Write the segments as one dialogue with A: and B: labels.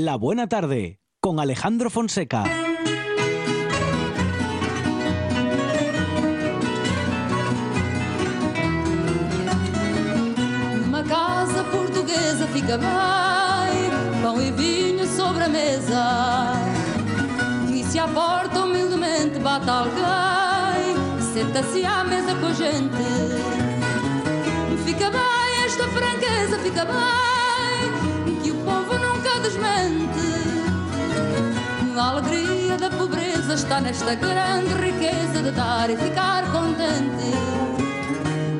A: La Buena Tarde con Alejandro Fonseca.
B: Numa casa portuguesa fica bem, pão e vinho sobre a mesa. E se à porta humildemente bate alguém, senta-se à mesa com a gente. Fica bem esta franqueza, fica bem, nunca desmente. A alegria da pobreza está nesta grande riqueza de dar e ficar contente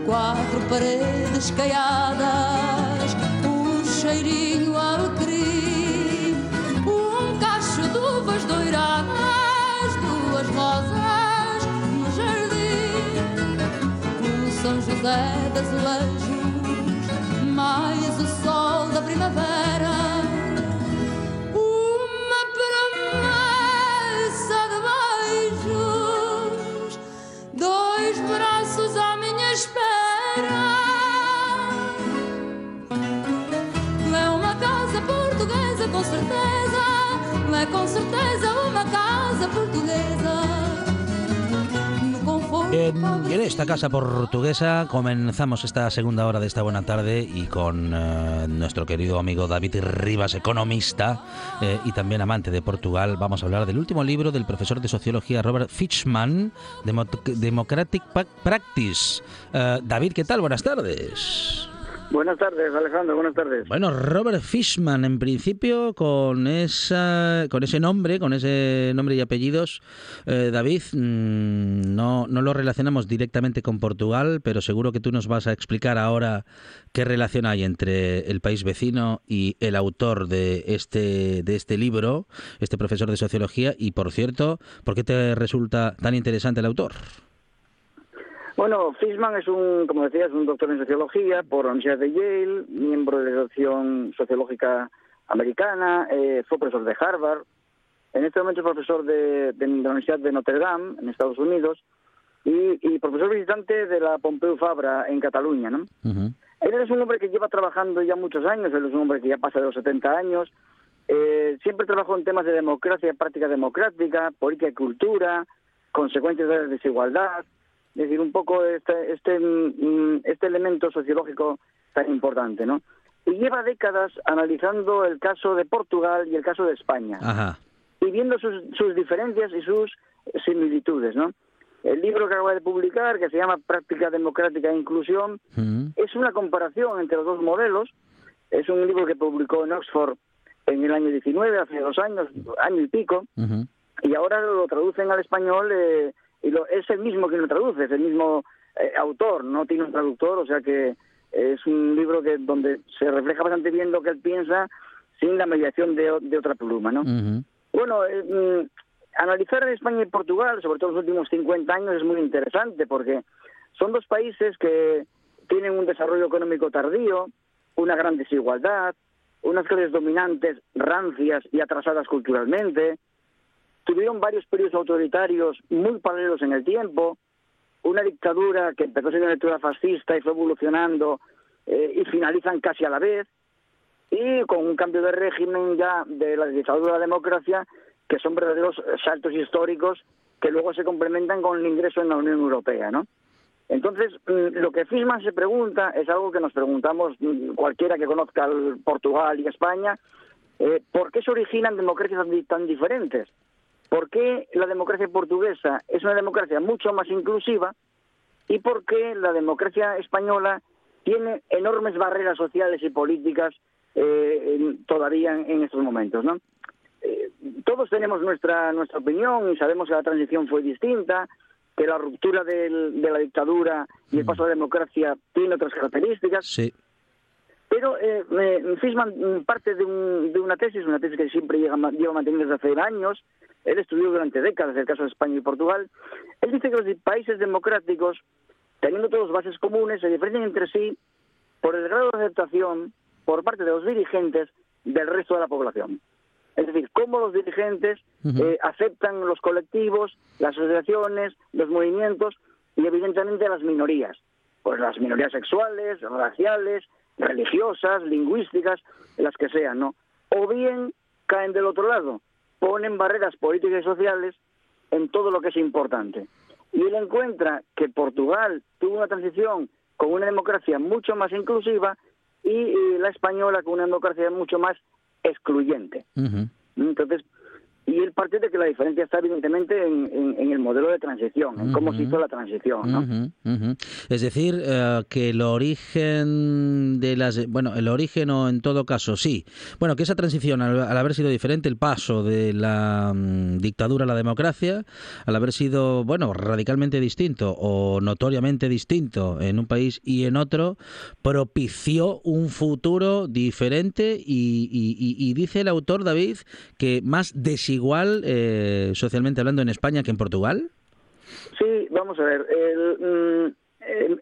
B: quatro paredes caiadas, um cheirinho alecrim, um cacho de uvas doiradas, duas rosas no jardim, o São José das azulejos, mais o sol da primavera. Com certeza. É com certeza uma casa portuguesa. No conforto.
C: En, esta casa portuguesa comenzamos esta segunda hora de esta buena tarde y con eh, nuestro querido amigo David Rivas, economista eh, y también amante de Portugal, vamos a hablar del último libro del profesor de sociología Robert Fitchman, Demo- Democratic Practice. Eh, David, ¿qué tal? Buenas tardes.
D: Buenas tardes, Alejandro, buenas tardes.
C: Bueno, Robert Fishman, en principio, con esa, con ese nombre, con ese nombre y apellidos, eh, David, mm, no, no lo relacionamos directamente con Portugal, pero seguro que tú nos vas a explicar ahora qué relación hay entre el país vecino y el autor de este, de este libro, este profesor de sociología, y por cierto, ¿por qué te resulta tan interesante el autor?
D: Bueno, Fishman es un, como decías, un doctor en sociología por la Universidad de Yale, miembro de la Asociación Sociológica Americana, eh, fue profesor de Harvard, en este momento es profesor de, de la Universidad de Notre Dame, en Estados Unidos, y, y profesor visitante de la Pompeu Fabra en Cataluña, ¿no? Él es un hombre que lleva trabajando ya muchos años, él es un hombre que ya pasa de los 70 años, eh, siempre trabajó en temas de democracia, práctica democrática, política y cultura, consecuencias de la desigualdad, es decir, un poco este, este, este elemento sociológico tan importante, ¿no? Y lleva décadas analizando el caso de Portugal y el caso de España
C: Ajá.
D: y viendo sus, sus diferencias y sus similitudes, ¿no? El libro que acaba de publicar, que se llama Práctica Democrática e Inclusión, es una comparación entre los dos modelos. Es un libro que publicó en Oxford en el año 19, hace dos años, año y pico, y ahora lo traducen al español eh, y lo, es el mismo que lo traduce, es el mismo eh, autor, no tiene un traductor, o sea que es un libro que donde se refleja bastante bien lo que él piensa sin la mediación de, de otra pluma, ¿no? Bueno, eh, mm, analizar España y Portugal, sobre todo los últimos 50 años, es muy interesante porque son dos países que tienen un desarrollo económico tardío, una gran desigualdad, unas clases dominantes rancias y atrasadas culturalmente, tuvieron varios periodos autoritarios muy paralelos en el tiempo, una dictadura que empezó siendo una dictadura fascista y fue evolucionando eh, y finalizan casi a la vez, y con un cambio de régimen ya de la dictadura a la democracia, que son verdaderos saltos históricos que luego se complementan con el ingreso en la Unión Europea, ¿no? Entonces, mm, lo que Fishman se pregunta es algo que nos preguntamos mm, cualquiera que conozca Portugal y España, eh, ¿por qué se originan democracias tan diferentes? ¿Por qué la democracia portuguesa es una democracia mucho más inclusiva y por qué la democracia española tiene enormes barreras sociales y políticas eh, todavía en, estos momentos, ¿no? Eh, todos tenemos nuestra nuestra opinión y sabemos que la transición fue distinta, que la ruptura del- de la dictadura y el paso a la democracia tiene otras características,
C: Sí.
D: pero eh, Fishman mm, parte de, un- de una tesis, una tesis que siempre llega, ma- lleva manteniendo desde hace años. Él estudió durante décadas el caso de España y Portugal. Él dice que los países democráticos, teniendo todos bases comunes, se diferencian entre sí por el grado de aceptación por parte de los dirigentes del resto de la población. Es decir, cómo los dirigentes eh, aceptan los colectivos, las asociaciones, los movimientos y evidentemente las minorías. Pues las minorías sexuales, raciales, religiosas, lingüísticas, las que sean, ¿no? O bien caen del otro lado, ponen barreras políticas y sociales en todo lo que es importante. Y él encuentra que Portugal tuvo una transición con una democracia mucho más inclusiva y, y la española con una democracia mucho más excluyente. Entonces, y él parte de que la diferencia está evidentemente en, en- en el modelo de transición, en cómo se hizo la transición, ¿no?
C: Es decir, eh, que el origen de las. Bueno, el origen o en todo caso, sí. Bueno, que esa transición, al, al haber sido diferente, el paso de la mm, dictadura a la democracia, al haber sido, bueno, radicalmente distinto o notoriamente distinto en un país y en otro, propició un futuro diferente y, y- y- y dice el autor, David, que más desigual eh, socialmente hablando en España que en Portugal.
D: Sí, vamos a ver. el, mm,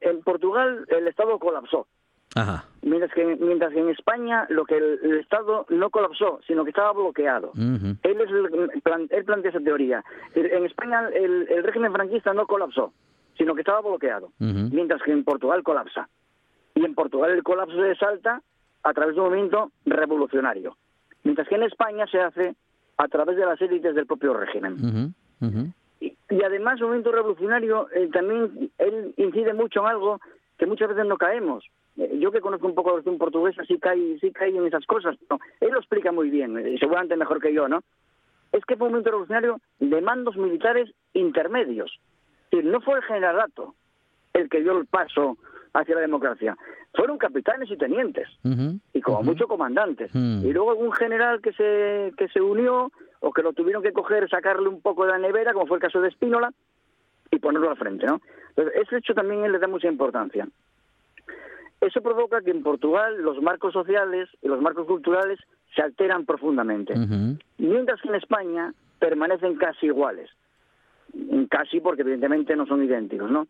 D: en, Portugal el Estado colapsó,
C: Ajá.
D: mientras que, mientras que en España lo que el, el Estado no colapsó, sino que estaba bloqueado. Él, es el- plan- él plantea esa teoría. En España el, el régimen franquista no colapsó, sino que estaba bloqueado, mientras que en Portugal colapsa. Y en Portugal el colapso se salta a través de un movimiento revolucionario, mientras que en España se hace a través de las élites del propio régimen. Y, y además, el movimiento revolucionario eh, también él incide mucho en algo que muchas veces no caemos. Eh, yo que conozco un poco la versión portuguesa, sí cae, sí cae en esas cosas. pero él lo explica muy bien, eh, seguramente mejor que yo, ¿no? Es que fue un movimiento revolucionario de mandos militares intermedios. Es decir, no fue el generalato el que dio el paso hacia la democracia. Fueron capitanes y tenientes y como
C: ujú.
D: mucho comandantes. Y luego algún general que se, que se unió o que lo tuvieron que coger, sacarle un poco de la nevera, como fue el caso de Espínola, y ponerlo al frente, ¿no? Entonces, ese hecho también le da mucha importancia. Eso provoca que en Portugal los marcos sociales y los marcos culturales se alteran profundamente, mientras que en España permanecen casi iguales. Casi porque evidentemente no son idénticos, ¿no?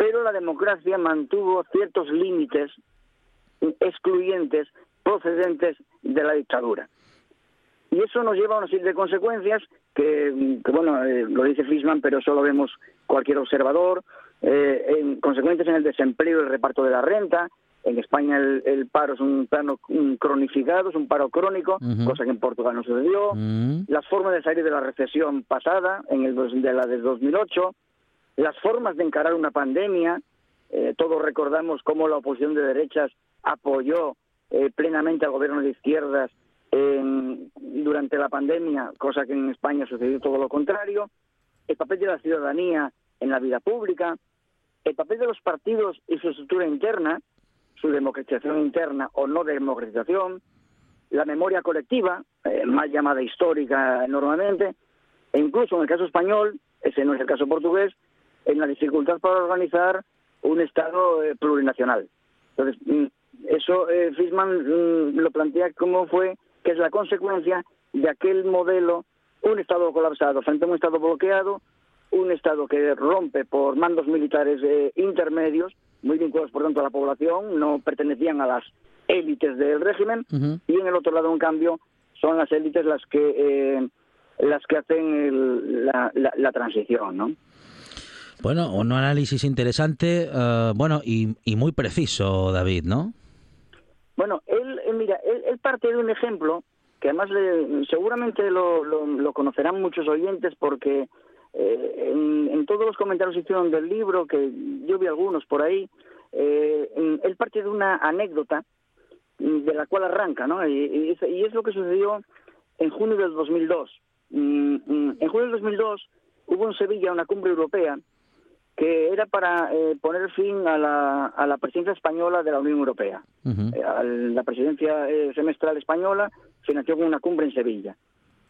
D: Pero la democracia mantuvo ciertos límites excluyentes procedentes de la dictadura. Y eso nos lleva a una serie de consecuencias que, que, bueno, eh, lo dice Fishman, pero eso lo vemos cualquier observador, eh, en consecuencias en el desempleo y el reparto de la renta. En España el, el paro es un plano un cronificado, es un paro crónico,
C: Ujú.
D: cosa que en Portugal no sucedió. Las formas de salir de la recesión pasada, en el de la del 2008, las formas de encarar una pandemia. eh, todos recordamos cómo la oposición de derechas apoyó eh, plenamente al gobierno de izquierdas durante la pandemia, cosa que en España sucedió todo lo contrario. El papel de la ciudadanía en la vida pública, el papel de los partidos y su estructura interna, su democratización interna o no democratización, la memoria colectiva, eh, mal llamada histórica normalmente, e incluso en el caso español, ese no es el caso portugués, en la dificultad para organizar un Estado eh, plurinacional. Entonces, mm, eso eh, Fishman mm, lo plantea como fue, que es la consecuencia de aquel modelo, un Estado colapsado frente a un Estado bloqueado, un Estado que rompe por mandos militares eh, intermedios, muy vinculados por tanto a la población, no pertenecían a las élites del régimen, y en el otro lado, en cambio, son las élites las que eh, las que hacen el- la, la- la transición, ¿no?
C: Bueno, un análisis interesante, eh, bueno, y, y muy preciso, David, ¿no?
D: Bueno, él, eh, mira, él, parte de un ejemplo que además le- seguramente lo, lo- conocerán muchos oyentes porque eh, en, en todos los comentarios que hicieron del libro, que yo vi algunos por ahí, él parte de una anécdota mm, de la cual arranca, ¿no? Y, y es, y es lo que sucedió en junio del 2002. Mm, mm, En junio del 2002 hubo en Sevilla una cumbre europea que era para eh, poner fin a la, a la presidencia española de la Unión Europea.
C: Ujú.
D: Eh, al- la presidencia eh, semestral española se nació con una cumbre en Sevilla.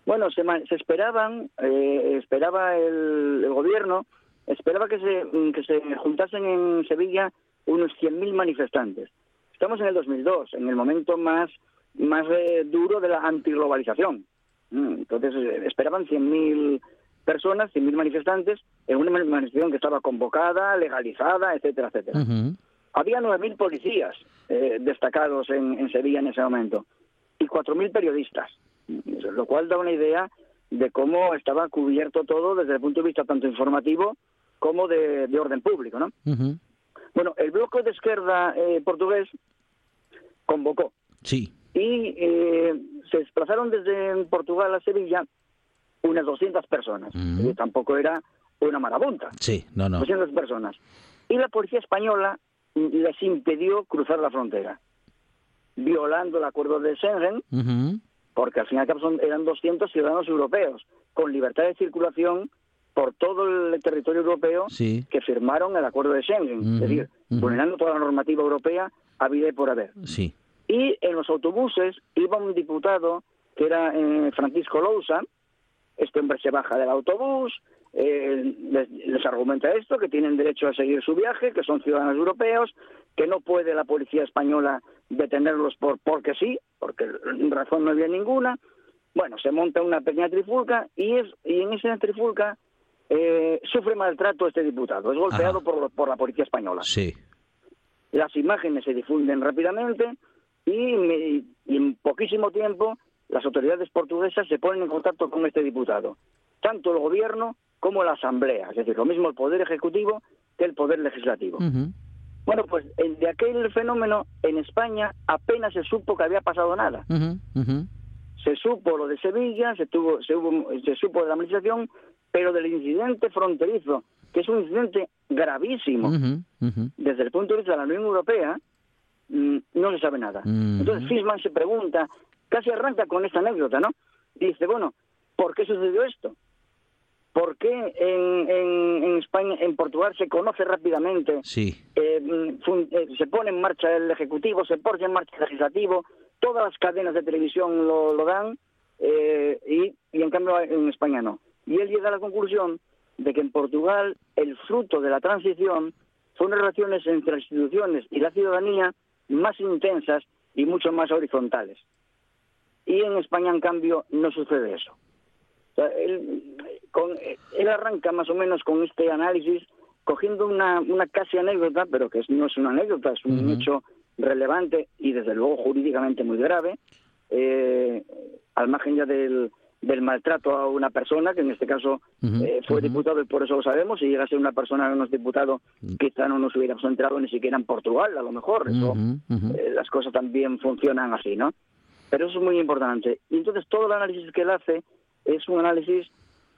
D: Bueno, se, se esperaban, eh, esperaba el, el gobierno, esperaba que se, que se juntasen en Sevilla unos 100.000 manifestantes. Estamos en el 2002, en el momento más, más eh, duro de la antiglobalización. Mm, Entonces eh, esperaban 100.000 personas, 100.000 manifestantes, en una manifestación que estaba convocada, legalizada, etcétera, etcétera.
C: Ujú.
D: Había 9.000 policías eh, destacados en, en Sevilla en ese momento y 4.000 periodistas, lo cual da una idea de cómo estaba cubierto todo desde el punto de vista tanto informativo como de, de orden público. ¿no? Bueno, el bloque de izquierda eh, portugués convocó
C: Sí.
D: y eh, se desplazaron desde Portugal a Sevilla unas 200 personas.
C: Ujú.
D: Y tampoco era una marabunta.
C: Sí, no, no.
D: 200 personas. Y la policía española les impidió cruzar la frontera, violando el acuerdo de Schengen,
C: Ujú.
D: porque al fin y al cabo son- eran 200 ciudadanos europeos, con libertad de circulación por todo el territorio europeo
C: Sí.
D: que firmaron el acuerdo de Schengen,
C: Ujú,
D: es decir, vulnerando toda la normativa europea a vida y por haber.
C: Sí.
D: Y en los autobuses iba un diputado que era eh, Francisco Lousa. Este hombre se baja del autobús, eh, les, les argumenta esto, que tienen derecho a seguir su viaje, que son ciudadanos europeos, que no puede la policía española detenerlos por porque sí, porque razón no había ninguna. Bueno, se monta una pequeña trifulca y, es, y en esa trifulca eh, sufre maltrato este diputado. Es golpeado
C: Ajá.
D: por, por la policía española
C: Sí.
D: las imágenes se difunden rápidamente y, me- y en poquísimo tiempo las autoridades portuguesas se ponen en contacto con este diputado, tanto el gobierno como la asamblea, es decir, lo mismo el poder ejecutivo que el poder legislativo. Bueno, pues de aquel fenómeno en España apenas se supo que había pasado nada. Se supo lo de Sevilla, se, tuvo, se, hubo- se supo de la manifestación, pero del incidente fronterizo, que es un incidente gravísimo, desde el punto de vista de la Unión Europea, mm, no se sabe nada. Entonces Fishman se pregunta, casi arranca con esta anécdota, ¿no? Y dice, bueno, ¿por qué sucedió esto? ¿Por qué en, en, en España, en Portugal se conoce rápidamente,
C: Sí.
D: eh, fun- eh, se pone en marcha el Ejecutivo, se pone en marcha el Legislativo, todas las cadenas de televisión lo, lo dan, eh, y, y en cambio en España no. Y él llega a la conclusión de que en Portugal el fruto de la transición son relaciones entre las instituciones y la ciudadanía más intensas y mucho más horizontales. Y en España, en cambio, no sucede eso. O sea, él, con- él arranca más o menos con este análisis cogiendo una, una casi anécdota, pero que no es una anécdota, es un hecho relevante y desde luego jurídicamente muy grave, eh, al margen ya del, del maltrato a una persona, que en este caso eh, fue diputado y por eso lo sabemos, si llega a ser una persona que no es diputado, quizá no nos hubiéramos enterado ni siquiera en Portugal, a lo mejor. Eso, eh, las cosas también funcionan así, ¿no? Pero eso es muy importante. Y entonces todo el análisis que él hace es un análisis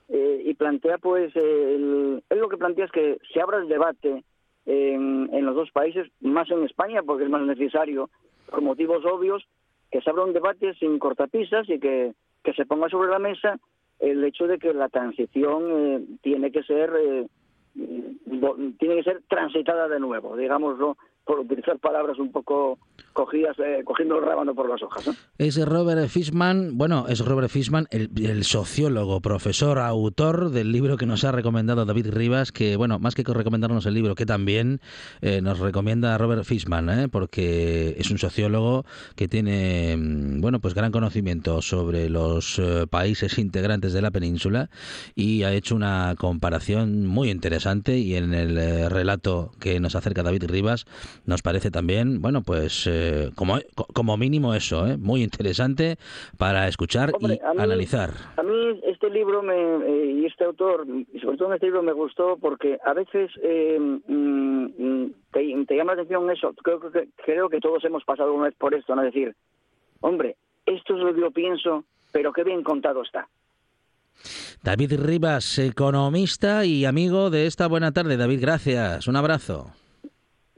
D: eh, y plantea, pues, el- él lo que plantea es que se abra el debate en, en los dos países, más en España, porque es más necesario, por motivos obvios, que se abra un debate sin cortapisas y que, que se ponga sobre la mesa el hecho de que la transición eh, tiene que ser eh, vo- tiene que ser transitada de nuevo, digámoslo, por utilizar palabras un poco cogidas, eh, cogiendo el rábano por las hojas.
C: Es Robert Fishman, bueno, es Robert Fishman, el, sociólogo, profesor, autor del libro que nos ha recomendado David Rivas, que, bueno, más que recomendarnos el libro, que también eh, nos recomienda Robert Fishman, ¿eh? porque es un sociólogo que tiene, mm, bueno, pues gran conocimiento sobre los eh, países integrantes de la península y ha hecho una comparación muy interesante y en el eh, relato que nos acerca David Rivas nos parece también, bueno, pues eh, como, como mínimo eso, ¿eh? muy interesante para escuchar
D: Hombre,
C: y
D: a mí-
C: analizar.
D: A mí este libro me, eh, y este autor, y sobre todo en este libro me gustó porque a veces eh, mm, mm, te, te llama la atención eso. Creo que, creo que todos hemos pasado una vez por esto, ¿no? Es decir, hombre, esto es lo que yo pienso, pero qué bien contado está.
C: David Rivas, economista y amigo de esta buena tarde. David, gracias. Un abrazo.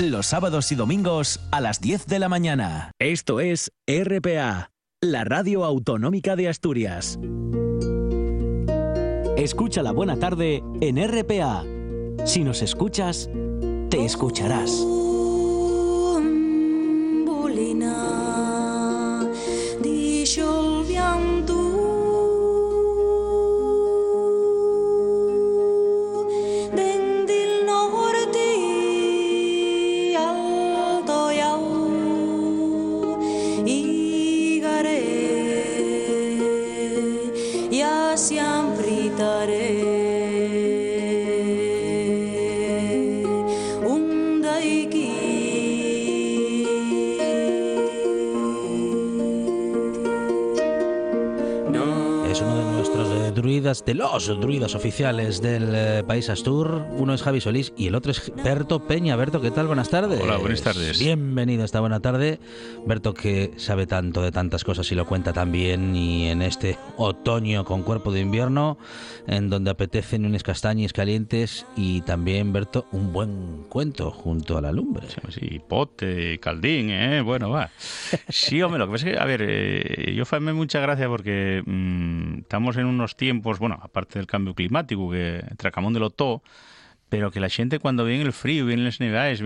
A: Los sábados y domingos a las 10 de la mañana. Esto es RPA, la radio autonómica de Asturias.
E: Escucha la buena tarde en RPA. Si nos escuchas, te escucharás.
B: Alto gare
C: de los druidas oficiales del eh, país Astur. Uno es Javi Solís y el otro es Berto Peña. Berto, ¿qué tal? Buenas tardes.
F: Hola, buenas tardes.
C: Bienvenido esta buena tarde. Berto que sabe tanto de tantas cosas y lo cuenta tan bien y en este otoño con cuerpo de invierno, en donde apetecen unas castañas calientes y también, Berto, un buen cuento junto a la lumbre.
F: Sí, pote, caldín, ¿eh? Bueno, va. Sí, hombre, lo que pasa es que, a ver, eh, yo me mucha gracia porque mm, estamos en unos tiempos bueno, aparte del cambio climático, que tracamón de lo todo, pero que la gente cuando viene el frío, vienen las nevadas,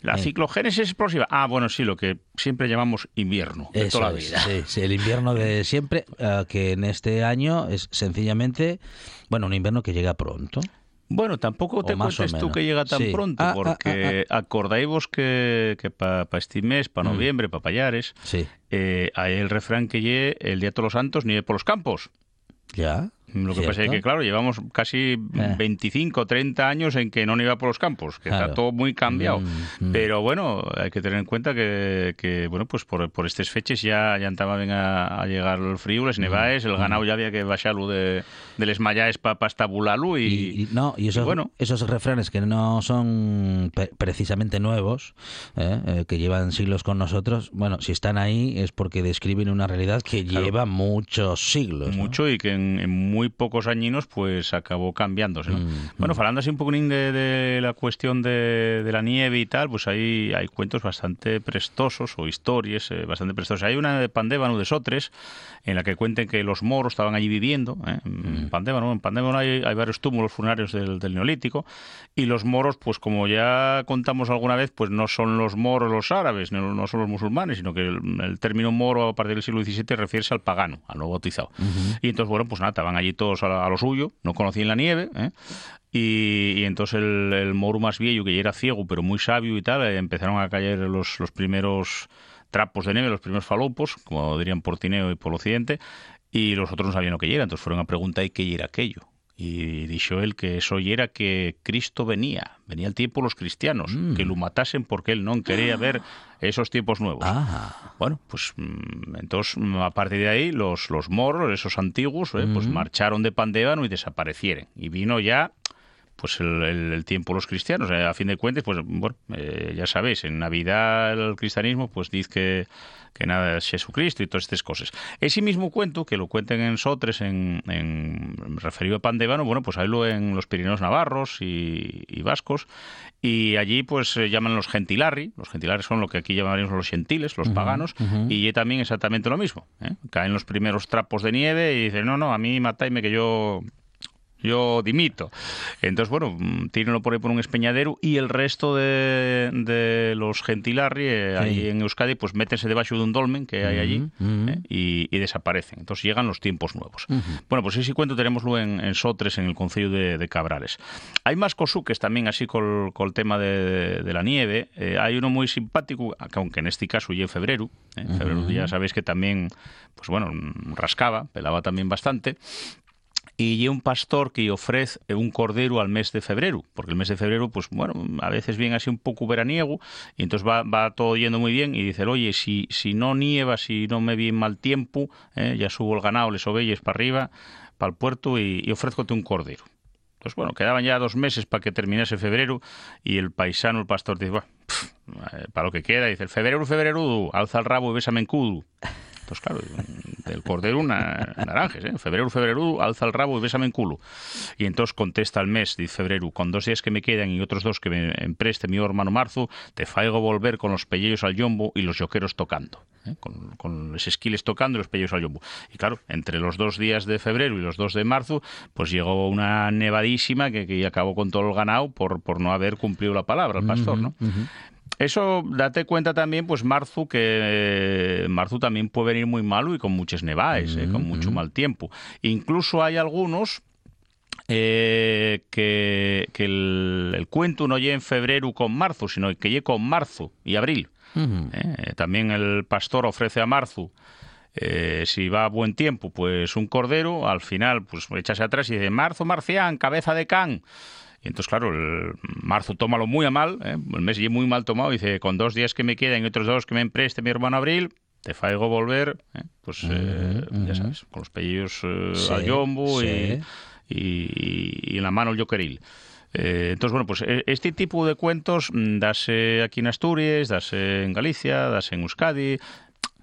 F: la ciclogénesis explosiva. Ah, bueno, sí, lo que siempre llamamos invierno de toda la vida.
C: sí, el invierno de siempre, eh, que en este año es sencillamente, bueno, un invierno que llega pronto.
F: Bueno, tampoco te cuentes tú que llega tan pronto, ah, ah, porque ah, acordáis vos que, que para este mes, para mm. noviembre, para Payares, eh, hay el refrán que llegue el Día de Todos los Santos, ni por los campos.
C: Ya.
F: Lo que pasa es que, claro, llevamos casi 25, eh. 30 años en que no iba por los campos, que está todo muy cambiado. Mm, mm. Pero bueno, hay que tener en cuenta que, bueno, pues por, por estas fechas ya, ya estaban a, a llegar el frío, les mm, nevaes, el ganado ya había que bajarlo de, de les mayaes para pa estabularlo y,
C: y, no, y esos, bueno. esos refranes que no son precisamente nuevos, ¿eh? Eh, que llevan siglos con nosotros, bueno, si están ahí es porque describen una realidad que lleva muchos siglos.
F: Mucho y que en, en muy pocos añinos pues acabó cambiándose. Mm, bueno, mm. hablando así un poco de, la cuestión de, la nieve y tal, pues ahí hay cuentos bastante prestosos o historias eh, bastante prestosas. Hay una de Pandébano de Sotres en la que cuenten que los moros estaban allí viviendo. ¿eh? En mm. Pandébano, en Pandébano hay, varios túmulos funerarios del, Neolítico y los moros, pues como ya contamos alguna vez, pues no son los moros los árabes, no, son los musulmanes, sino que el, término moro a partir del siglo XVII refiere al pagano, al no bautizado. Y entonces, bueno, pues nada, estaban allí todos a, lo suyo, no conocían la nieve, ¿eh? y, entonces el, moro más viejo, que ya era ciego, pero muy sabio y tal, empezaron a caer los, los primeros trapos de nieve, los primeros falopos, como dirían por Tineo y por Occidente, y los otros no sabían lo que era, entonces fueron a preguntar ¿y qué era aquello? Y dijo él que eso era que Cristo venía, venía el tiempo los cristianos, mm. que lo matasen porque él no quería ver esos tiempos nuevos.
C: Ah.
F: Bueno, pues mm, entonces mm, a partir de ahí los, los moros, esos antiguos, eh, pues marcharon de Pandébano y desaparecieron. Y vino ya pues el, tiempo los cristianos. Eh, a fin de cuentas, pues bueno, eh, ya sabéis, en Navidad el cristianismo pues dice que, que nada es Jesucristo y todas estas cosas. Ese mismo cuento, que lo cuenten en Sotres, en, referido a Pandébano, bueno, pues lo en los Pirineos Navarros y, Vascos, y allí pues se llaman los gentilarri, los gentilarri son lo que aquí llamaríamos los gentiles, los paganos, y allí también exactamente lo mismo. ¿eh? Caen los primeros trapos de nieve y dicen, no, no, a mí matáis que yo yo dimito. Entonces, bueno, tírenlo por ahí por un espeñadero y el resto de, de los gentilarri eh, ahí en Euskadi, pues métense debajo de un dolmen que hay allí eh, y, desaparecen. Entonces llegan los tiempos nuevos. Bueno, pues ese cuento tenemoslo en, en Sotres, en el Concello de, de, Cabrales. Hay más cosuques también así con, el tema de, la nieve. Eh, hay uno muy simpático, aunque en este caso ya en febrero. En febrero ya sabéis que también, pues bueno, rascaba, pelaba también bastante y un pastor que ofrece un cordero al mes de febrero, porque el mes de febrero, pues bueno, a veces viene así un poco veraniego, y entonces va, va todo yendo muy bien, y dice, oye, si, si no nieva, si no me viene mal tiempo, eh, ya subo el ganado, les oveyes para arriba, para el puerto, y, y un cordero. Entonces, bueno, quedaban ya dos meses para que terminase febrero, y el paisano, el pastor, dice, bueno, eh, para lo que queda, dice, el febrero, febrero, alza el rabo y bésame en cudo. Pues claro, del cordero una, naranjes, ¿eh? Febrero, febrero, alza el rabo y bésame en culo. Y entonces contesta el mes de febrero, con dos días que me quedan y otros dos que me empreste mi hermano marzo, te faigo volver con los pellejos al yombo y los yoqueros tocando. ¿eh? Con, los esquiles tocando y los pellejos al yombo. Y claro, entre los dos días de febrero y los dos de marzo, pues llegó una nevadísima que, que acabó con todo el ganado por, por no haber cumplido la palabra el pastor, ¿no? Eso, date cuenta también, pues marzo, que eh, marzo también puede venir muy malo y con muchas nevaes, eh, con mucho mal tiempo. Incluso hay algunos eh, que, el, cuento no llegue en febrero con marzo, sino que llegue con marzo y abril. también el pastor ofrece a marzo Eh, si va a buen tiempo, pues un cordero, al final, pues echase atrás y dice, marzo marcián, cabeza de can. Y entonces, claro, el marzo tómalo muy a mal, ¿eh? el mes ya muy mal tomado, dice, con dos días que me quedan y otros dos que me empreste mi hermano Abril, te faigo volver, ¿eh? pues eh, ya sabes, con los pellos eh,
C: Sí,
F: al yombo
C: sí.
F: y, y- y en la mano el yoqueril. Eh, entonces, bueno, pues eh, este tipo de cuentos mm, dase aquí en Asturias, dase en Galicia, dase en Euskadi,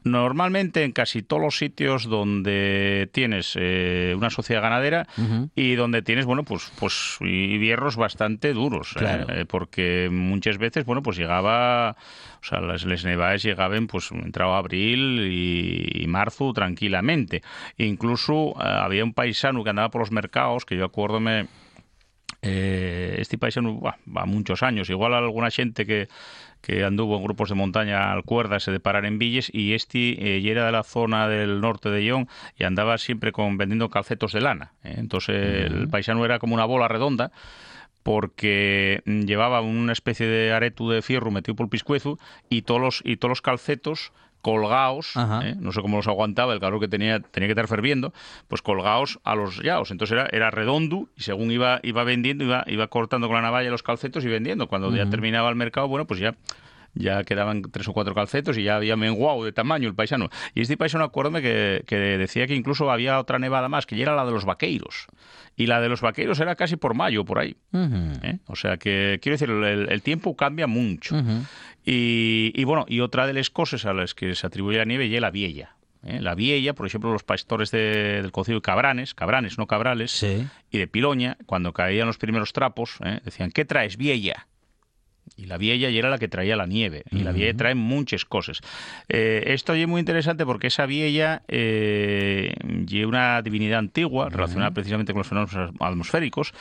F: Normalmente en casi todos los sitios donde tienes eh, una sociedad ganadera y donde tienes, bueno, pues, pues hierros bastante duros, ¿eh?
C: Claro.
F: Eh, porque muchas veces, bueno, pues llegaba, o sea, las, les nevadas llegaban, pues entraba abril y, y marzo tranquilamente. Incluso eh, había un paisano que andaba por los mercados, que yo acuérdome, eh, este paisano va muchos años, igual alguna gente que, que anduvo en grupos de montaña al cuerda se de parar en Villes y este eh, y era de la zona del norte de León y andaba siempre con vendiendo calcetos de lana. ¿eh? Entonces el paisano era como una bola redonda porque mm, llevaba una especie de aretu de fierro metido por el piscuezo y todos los, y todos los calcetos colgados,
C: Ajá.
F: ¿eh? no sé cómo los aguantaba, el calor que tenía tenía que estar ferviendo, pues colgados a los yaos. Entonces era, era redondo y según iba, iba vendiendo, iba, iba cortando con la navalla los calcetos y vendiendo. Cuando ya terminaba el mercado, bueno, pues ya ya quedaban tres o cuatro calcetos y ya había menguado de tamaño el paisano. Y este paisano, acuérdame que, que decía que incluso había otra nevada más, que ya era la de los vaqueiros. Y la de los vaqueiros era casi por mayo, por ahí. ¿eh? O sea que, quiero decir, el, el tiempo cambia mucho. Y, y bueno, y otra de las cosas a las que se atribuye la nieve es la viella. ¿eh? La viella, por ejemplo, los pastores de- del Concejo de Cabranes, Cabranes, no Cabrales,
C: Sí.
F: y de Piloña, cuando caían los primeros trapos, ¿eh? decían, ¿qué traes, viella? Y la viella ya era la que traía la nieve. Y la viella trae muchas cosas. Eh, esto es muy interesante porque esa viella eh, lleva una divinidad antigua relacionada precisamente con los fenómenos atmosféricos.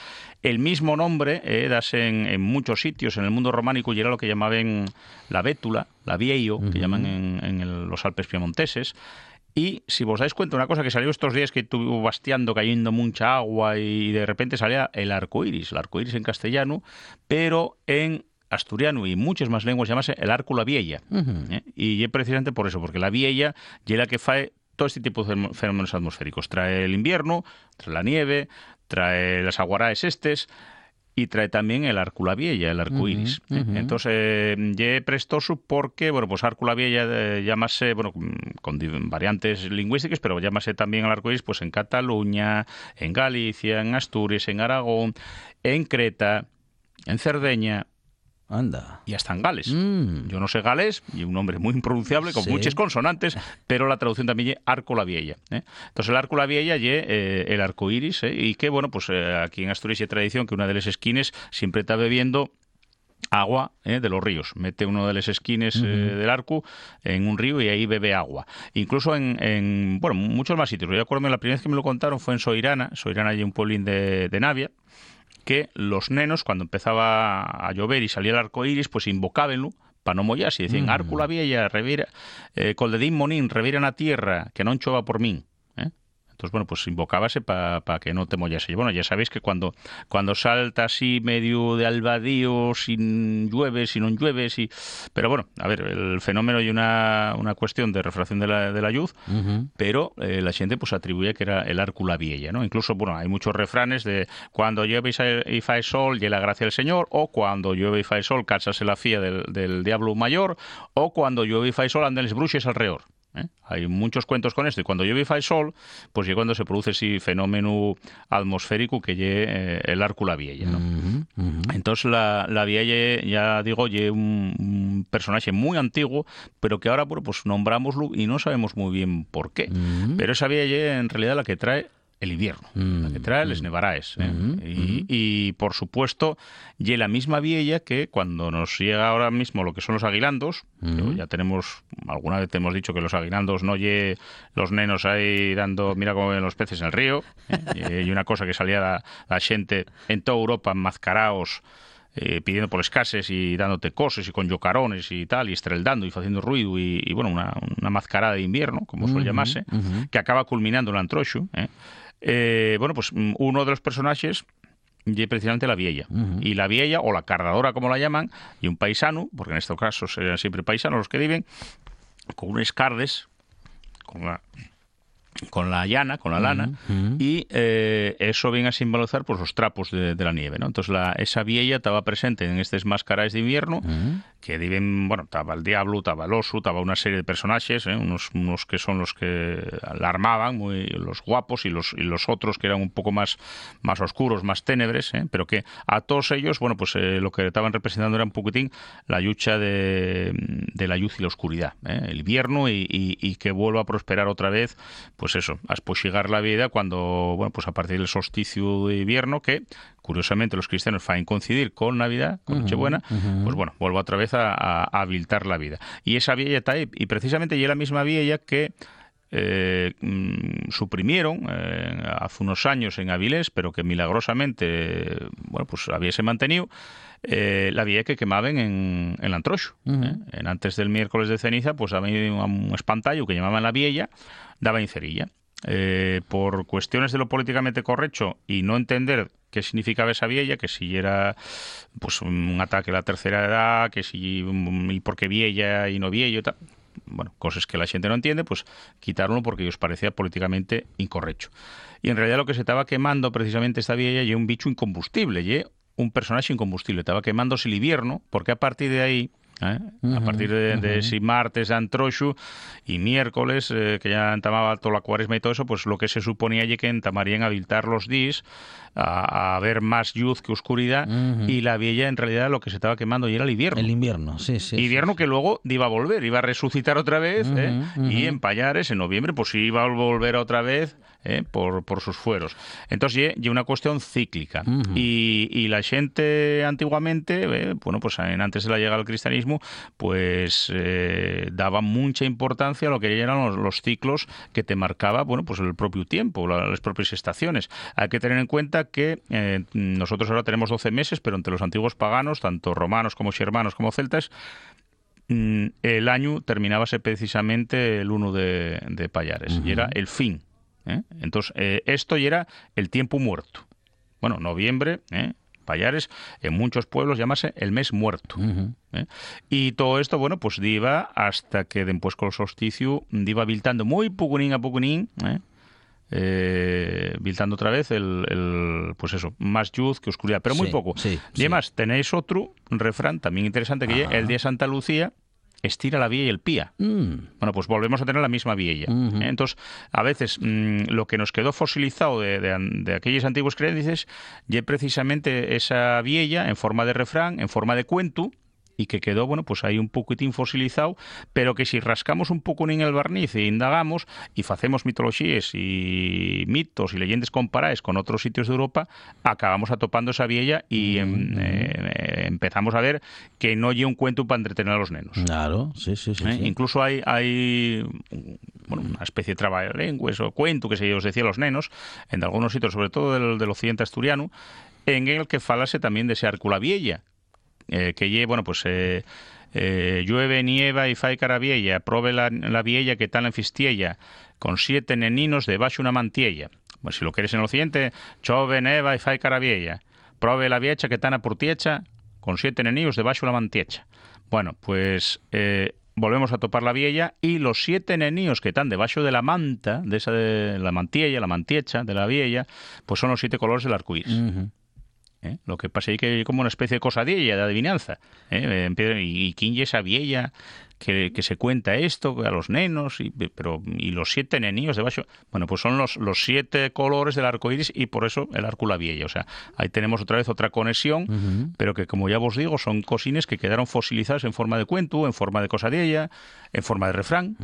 F: El mismo nombre eh, dase en, en muchos sitios en el mundo románico y era lo que llamaban la bétula, la vieio, que llaman en, en el- los Alpes piemonteses. Y si vos dais cuenta, una cosa que salió estos días que estuvo bastiando, cayendo mucha agua y de repente salía el arco iris, el arco iris en castellano, pero en asturiano y muchas más lenguas llamase el arco la viella. ¿eh? Y es precisamente por eso, porque la viella es la que fae todo este tipo de fenó- fenómenos atmosféricos. Trae el invierno, trae la nieve, trae las aguaraes estes, y trae también el Árcula Vieja, el arco iris. ¿eh? Entonces, eh, ye prestoso porque, bueno, pues Árcula Vieja eh, llámase, bueno, con variantes lingüísticas, pero llámase también el arco iris pues en Cataluña, en Galicia, en Asturias, en Aragón, en Creta, en Cerdeña
C: Anda.
F: y hasta en Gales.
C: Mm.
F: Yo no sé galés, y un nombre muy impronunciable, con
C: Sí.
F: muchas consonantes, pero la traducción también es arco la vieja. ¿eh? Entonces el arco la vieja y el arco iris, ¿eh? y que, bueno, pues eh, aquí en Asturias hay tradición que una de las esquines siempre está bebiendo agua ¿eh? de los ríos. Mete uno de los esquines eh, del arco en un río y ahí bebe agua. Incluso en, en, bueno, muchos más sitios. Yo acuerdo la primera vez que me lo contaron fue en Soirana. Soirana hay un pueblín de, de Navia que los nenos, cuando empezaba a llover y salía el arco iris, pues invocabenlo para no mollarse. Y decían, arco la vieja, revira, eh, col de din monín, revira na tierra, que non chova por min. ¿eh? Entonces, bueno, pues invocábase para que no te mollase. Y bueno, ya sabéis que cuando, cuando salta así medio de albadío, sin llueve, si no llueve, si... Pero bueno, a ver, el fenómeno y una, una cuestión de refracción de la, de la luz, pero eh, la gente pues atribuye que era el Árcula Vieja, ¿no? Incluso, bueno, hay muchos refranes de cuando llueve y fae sol, y la gracia del Señor, o cuando llueve y fae sol, cáchase la fía del, del diablo mayor, o cuando llueve y fae sol, andan les bruxes alrededor. ¿Eh? Hay muchos cuentos con esto, y cuando llueve y fae sol, pues es cuando se produce ese fenómeno atmosférico que lle el Árcula Vieja, ¿no? Entonces la, la ye- ya digo, ye un, un personaje muy antiguo, pero que ahora bueno, pues nombramoslo y no sabemos muy bien por qué. Pero esa ye en realidad la que trae el invierno, la que trae les nevaraes. ¿eh? y, y, por supuesto, ye la misma vieja que cuando nos llega ahora mismo lo que son los aguilandos, que ya tenemos, alguna vez te hemos dicho que los aguilandos no ye los nenos ahí dando, mira cómo ven los peces en el río, ¿eh? y una cosa que salía la, la gente en toda Europa mascaraos eh, pidiendo por escases y dándote cosas y con yocarones y tal, y estreldando y haciendo ruido y, y, bueno, una, una mascarada de invierno, como suele llamarse, que acaba culminando en Antroxo. ¿eh? Eh, bueno, pues mm, uno de los personajes y precisamente la vieja. Y la vieja, o la cardadora como la llaman, y un paisano, porque en estos casos eran siempre paisanos los que viven, con unos cardes, con la con la llana, con la lana, y eh, eso viene a simbolizar pues, los trapos de, la nieve. ¿no? Entonces la, esa vieja estaba presente en estas máscaras de invierno, que viven, bueno, estaba el diablo, estaba el oso, estaba una serie de personajes, ¿eh? unos, unos que son los que la armaban, muy, los guapos, y los, y los otros que eran un poco más, más oscuros, más ténebres, ¿eh? pero que a todos ellos, bueno, pues lo que estaban representando era un poquitín la lucha de, de la luz y la oscuridad, el invierno, y, y, que vuelva a prosperar otra vez, pues pues eso, a espoxigar la vida cuando, bueno, pues a partir del solsticio de invierno, que curiosamente los cristianos faen coincidir con Navidad, con Nochebuena, pues bueno, vuelvo otra vez a, a, la vida. Y esa vieja está ahí, y precisamente y la misma vieja que eh, mm, suprimieron eh, hace unos años en Avilés, pero que milagrosamente, bueno, pues se mantenido, eh, la vía que quemaban en, el Antrocho. en antes del miércoles de ceniza, pues había un espantallo que llamaban la Vieja, daba incerilla. Eh, por cuestiones de lo políticamente correcto y no entender qué significaba esa vieja, que si era pues un ataque a la tercera edad, que si y por qué vieja y no viejo, tal. bueno, cosas que la gente no entiende, pues quitaronlo porque os parecía políticamente incorrecto. Y en realidad lo que se estaba quemando precisamente esta vieja y un bicho incombustible, y un personaje incombustible, estaba quemándose el invierno, porque a partir de ahí ¿eh? a partir de, ese martes de Antroxu y miércoles, eh, que ya entamaba toda la cuaresma y todo eso, pues lo que se suponía allí que entamarían a habilitar los días a, ver más luz que oscuridad y la vieja en realidad lo que se estaba quemando y era el invierno.
C: El invierno, sí, sí.
F: Invierno que luego iba a volver, iba a resucitar otra vez ¿eh? y en Payares en noviembre pues iba a volver otra vez ¿eh? por, por, sus fueros. Entonces, y una cuestión cíclica. y, y, la gente antiguamente, eh, bueno, pues antes de la llegada al cristianismo, pues daba mucha importancia a lo que eran los, ciclos que te marcaba, bueno, pues el propio tiempo, las propias estaciones. Hay que tener en cuenta que nosotros ahora tenemos 12 meses, pero entre los antiguos paganos, tanto romanos como germanos como celtas, mm, el año terminábase precisamente el 1 de, de Payares y era el fin ¿eh? Entonces, eh, esto ya era el tiempo muerto. Bueno, noviembre, ¿eh? Payares, en muchos pueblos llamase el mes muerto. Y todo esto, bueno, pues iba hasta que después con el solsticio iba viltando muy pocunín a pocunín, eh, viltando otra vez el, pues eso, más luz que oscuridad, pero muy poco. y además, tenéis otro refrán también interesante que es el día de Santa Lucía, estira la vía y el pía. Mm. Bueno, pues volvemos a tener la misma vía. ¿eh? Entonces, a veces mm, lo que nos quedó fosilizado de, de, aquellos antiguos creencias y precisamente esa vieja en forma de refrán, en forma de cuento, y que quedó, bueno, pues ahí un poquitín fosilizado, pero que si rascamos un poco en el barniz e indagamos y hacemos mitologías y mitos y leyendas comparadas con otros sitios de Europa, acabamos atopando esa vieja y em, eh, empezamos a ver que no hay un cuento para entretener a los nenos.
C: Claro, sí, sí, sí.
F: ¿Eh? Incluso hay, hay bueno, una especie de trabajo de lenguas o cuento que se os decía a los nenos, en algunos sitios, sobre todo del, del occidente asturiano, en el que falase también de ese Arcula Vieja, eh, que bueno, pues eh, eh, llueve, nieva y fai cara vieja, prove la, la vieja que tal en fistiella, con siete neninos debajo una mantiella. Bueno, si lo quieres en el occidente, chove, neva y fai cara vieja, prove la viecha que tan a purtiecha, con siete neninos debajo una mantiecha. Bueno, pues eh, volvemos a topar la vieja y los siete neníos que están debajo de la manta, de esa de la mantilla, la mantiecha de la vieja, pues son los siete colores del arco iris. ¿Eh? Lo que pasa es que hay como una especie de cosadilla, de adivinanza. ¿eh? ¿Y quién es esa vieja que, se cuenta esto a los nenos, y, pero y los siete neníos debajo. Bueno, pues son los, los siete colores del arco iris y por eso el arco la vieja. O sea, ahí tenemos otra vez otra conexión, pero que como ya os digo, son cosines que quedaron fosilizadas en forma de cuento, en forma de cosadilla, en forma de refrán,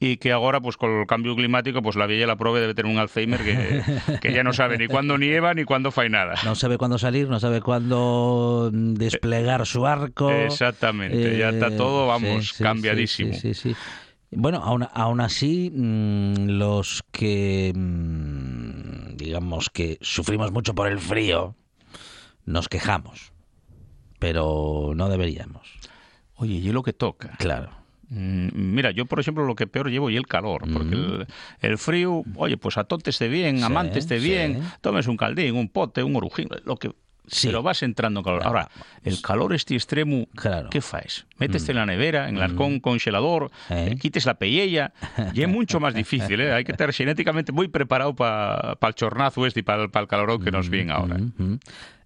F: y que ahora, pues con el cambio climático, pues la vieja la prove debe tener un Alzheimer que, que ya no sabe ni cuándo nieva ni cuándo fai nada.
C: No sabe cuándo salir, no sabe cuándo desplegar su arco.
F: Exactamente, ya está todo, vamos, cambiadísimo.
C: Sí, sí, bueno, aún, aún así, mm, los que, mm, digamos que sufrimos mucho por el frío, nos quejamos, pero no deberíamos.
F: Oye, ¿y lo que toca?
C: Claro.
F: Mm, mira, yo por ejemplo lo que peor llevo y el calor, porque el, frío, oye, pues a esté bien, amante esté bien, tomes un caldín, un pote, un orujín, lo que
C: Sí.
F: pero vas entrando en calor. Ahora, el calor este extremo,
C: Claro.
F: ¿qué faes? Metes en la nevera, en el arcón congelador,
C: Eh.
F: eh, quites la pellella, y es mucho más difícil, ¿eh? Hay que estar genéticamente muy preparado para el chornazo este y para el calorón que nos viene ahora.
C: Ujú.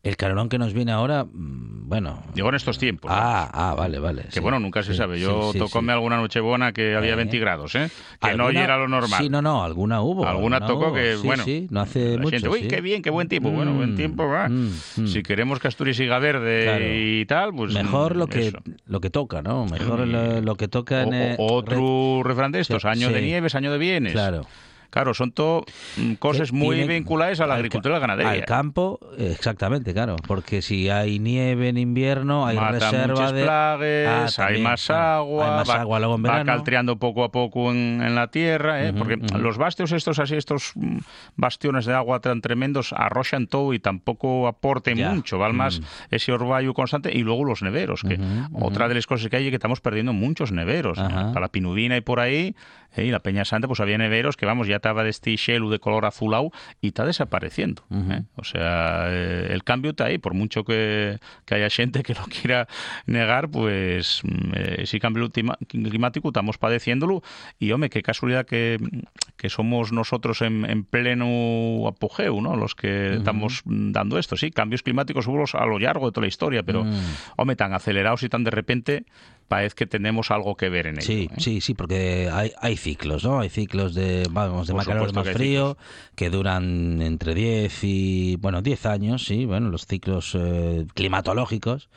C: El calorón que nos viene ahora, mm, bueno.
F: Digo en estos tiempos.
C: Ah, ah, vale, vale.
F: Que
C: sí.
F: bueno, nunca se
C: Sí,
F: sabe. Yo
C: sí,
F: tocóme alguna nochebuena que había
C: Eh.
F: 20 grados, ¿eh? Que no
C: ¿Alguna?
F: era lo normal.
C: Sí, no, no, alguna hubo.
F: Alguna tocó
C: hubo.
F: que, bueno,
C: Sí, no hace mucho.
F: gente, uy,
C: sí.
F: qué bien, qué buen tiempo. Bueno, buen
C: Mm,
F: tiempo, va.
C: mm, mm.
F: Si queremos que Asturias siga verde
C: Claro.
F: y tal, pues
C: Mejor lo que,
F: eso.
C: lo que toca, ¿no? Mejor lo, lo que toca en.
F: O- o- otro refrán de estos, año de nieves, año de bienes.
C: Claro.
F: Claro, son todo mm, cosas muy vinculadas a la agricultura y la ganadería.
C: Al campo, exactamente, claro. Porque si hay nieve en invierno, hay
F: Mata
C: reserva de.
F: plagues,
C: Ah,
F: hay más agua,
C: Hay más
F: va,
C: agua luego en
F: va
C: verano.
F: caltreando poco a poco en, en la tierra, ¿eh? Porque los bastos estos así, estos mm, bastiones de agua tan tremendos, arrochan todo y tampoco aporten
C: Ya.
F: mucho, va más
C: Mm.
F: ese orvallo constante y luego los neveros, que otra de las cosas que hay es que estamos perdiendo muchos neveros, la Pinubina y por ahí, ¿eh? y la Peña Santa, pues había neveros que vamos, ya estaba de este shelu de color azulado y está desapareciendo.
C: Ujú.
F: ¿eh? O sea, eh, el cambio está ahí, por mucho que, que haya gente que lo quiera negar, pues eh, ese cambio climático estamos padeciéndolo y, hombre, qué casualidad que, que somos nosotros en, en pleno apogeo, ¿no? Los que estamos mm, dando esto, sí, cambios climáticos hubo a lo largo de toda la historia, pero,
C: Mm.
F: hombre, tan acelerados y tan de repente, parece que tenemos algo que ver en ello.
C: Sí,
F: ¿eh?
C: sí, sí, porque hay, hay ciclos, ¿no? Hay ciclos de, vamos, de
F: Por
C: más calor, más
F: que hay
C: frío, que duran entre 10 y, bueno, 10 años, sí, bueno, los ciclos eh, climatológicos.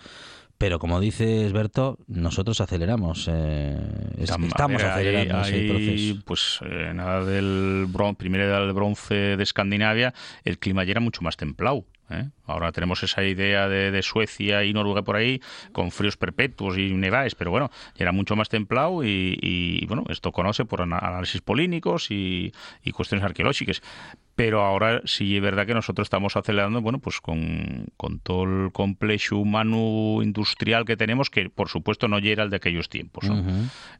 C: Pero como dices, Berto, nosotros aceleramos, eh, es-
F: Tam-
C: estamos
F: ver,
C: acelerando ese
F: ahí,
C: proceso.
F: Pues eh, nada del bron, primera edad del bronce de Escandinavia, el clima ya era mucho más templado. ¿Eh? Ahora tenemos esa idea de, Suecia y Noruega por ahí, con fríos perpetuos y nevaes, pero bueno, era mucho más templado y, bueno, esto conoce por análisis polínicos y cuestiones arqueológicas. Pero ahora sí es verdad que nosotros estamos acelerando, bueno, pues con, con todo el complejo humano industrial que tenemos, que por supuesto no llega al de aquellos tiempos. ¿no?
C: Ujú.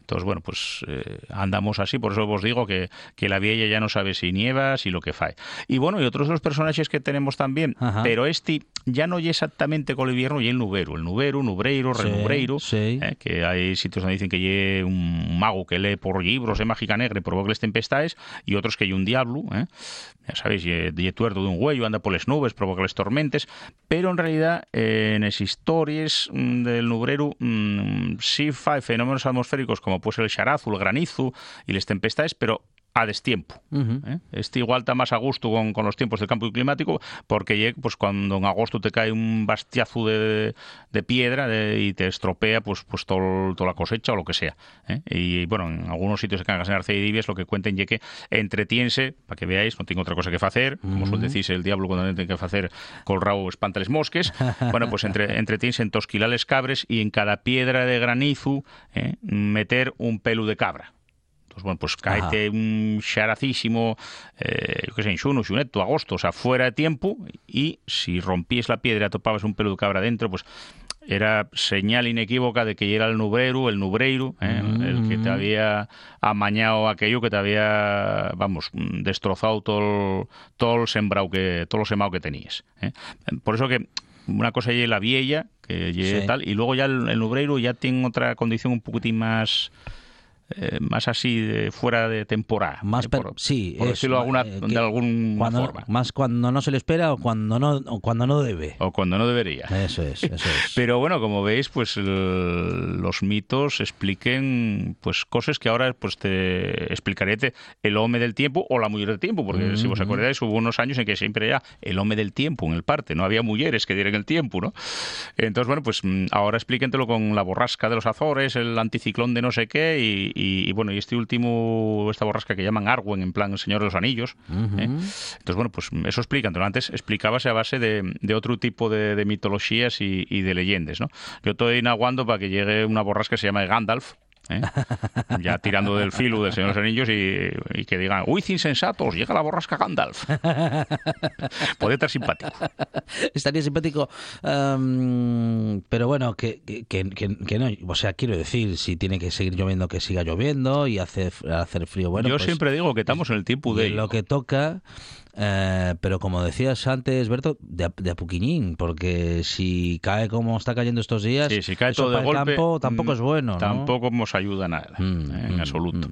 F: Entonces, bueno, pues eh, andamos así, por eso os digo que, que la vieja ya no sabe si nieva, si lo que fae. Y bueno, y otros de los personajes que tenemos también,
C: Ajá.
F: pero este ya no es exactamente con el invierno, y el nubero, el nubero, nubreiro,
C: Sí,
F: renubreiro,
C: sí.
F: eh, que hay sitios donde dicen que hay un mago que lee por libros de mágica negra y provoca las tempestades, y otros que hay un diablo, eh, ya sabéis, y, tuerto de un huello, anda por las nubes, provoca las tormentes, pero en realidad eh, en las historias mm, del nubrero mm, sí hay fenómenos atmosféricos como puede el xarazo, el granizo y las tempestades, pero a destiempo. ¿eh? Este igual está más a gusto con, con los tiempos del cambio climático, porque pues cuando en agosto te cae un bastiazo de, de piedra de- y te estropea pues pues toda la cosecha o lo que sea. ¿eh? Y bueno, en algunos sitios de Cangas en Arce y Divies lo que cuenten ye que entretiense, para que veáis, no tengo otra cosa que hacer, como suele decirse el diablo cuando tiene que hacer col rabo espanta les mosques, bueno, pues entre, entretiense en tosquilales cabres y en cada piedra de granizo ¿eh? meter un pelo de cabra. Entonces, bueno, pues caete un xaracísimo, eh, yo qué sé, en xuno, xuneto, agosto, o sea, fuera de tiempo, y si rompías la piedra, topabas un pelo de cabra dentro, pues era señal inequívoca de que era el nubrero, el nubreiro, ¿eh? el que te había amañado aquello, que te había, vamos, mm, destrozado todo el, todo el sembrado que, todo lo sembrado que tenías. ¿eh? Por eso que una cosa es la vieja, que
C: Sí.
F: tal, y luego ya el, el nubreiro ya tiene otra condición un poquitín más eh, más así de fuera de temporada.
C: Más
F: eh, por,
C: sí,
F: por
C: es,
F: decirlo alguna,
C: eh,
F: de alguna
C: cuando,
F: forma.
C: Más cuando no se le espera o cuando no, o cuando no debe.
F: O cuando no debería.
C: Eso es, eso es.
F: Pero bueno, como veis, pues el- los mitos expliquen pues cosas que ahora pues te explicaré te- el home del tiempo o la mujer del tiempo, porque si vos acordáis hubo unos años en que siempre era el home del tiempo en el parte, no había mujeres que dieran el tiempo, ¿no? Entonces, bueno, pues mm, ahora explíquentelo con la borrasca de los Azores, el anticiclón de no sé qué y, y- y, bueno, y este último, esta borrasca que llaman Arwen, en plan El Señor de los Anillos. ¿eh? Entonces, bueno, pues eso explícantelo. Antes explicábase a base de, de otro tipo de, de mitologías y, y de leyendas, ¿no? Yo estoy naguando para que llegue una borrasca que se llama Gandalf, ¿eh? ya tirando del filo del Señor de los Anillos y, y que digan, uy, insensatos, llega la borrasca Gandalf. Puede estar simpático.
C: Estaría simpático, am, pero bueno, que, que, que- no. O sea, quiero decir, si tiene que seguir lloviendo, que siga lloviendo y hace, hacer frío. Bueno,
F: Yo
C: pues,
F: siempre digo que estamos en el tiempo de
C: lo que toca. Eh, pero como decías antes, Berto, de, a- de a poquillín, porque si cae como está cayendo estos días,
F: Sí, si cae
C: eso
F: todo de
C: el
F: golpe,
C: campo tampoco
F: mm,
C: es bueno, ¿no?
F: Tampoco nos ayuda nada,
C: Mm,
F: eh, en
C: mm,
F: absoluto.
C: mm.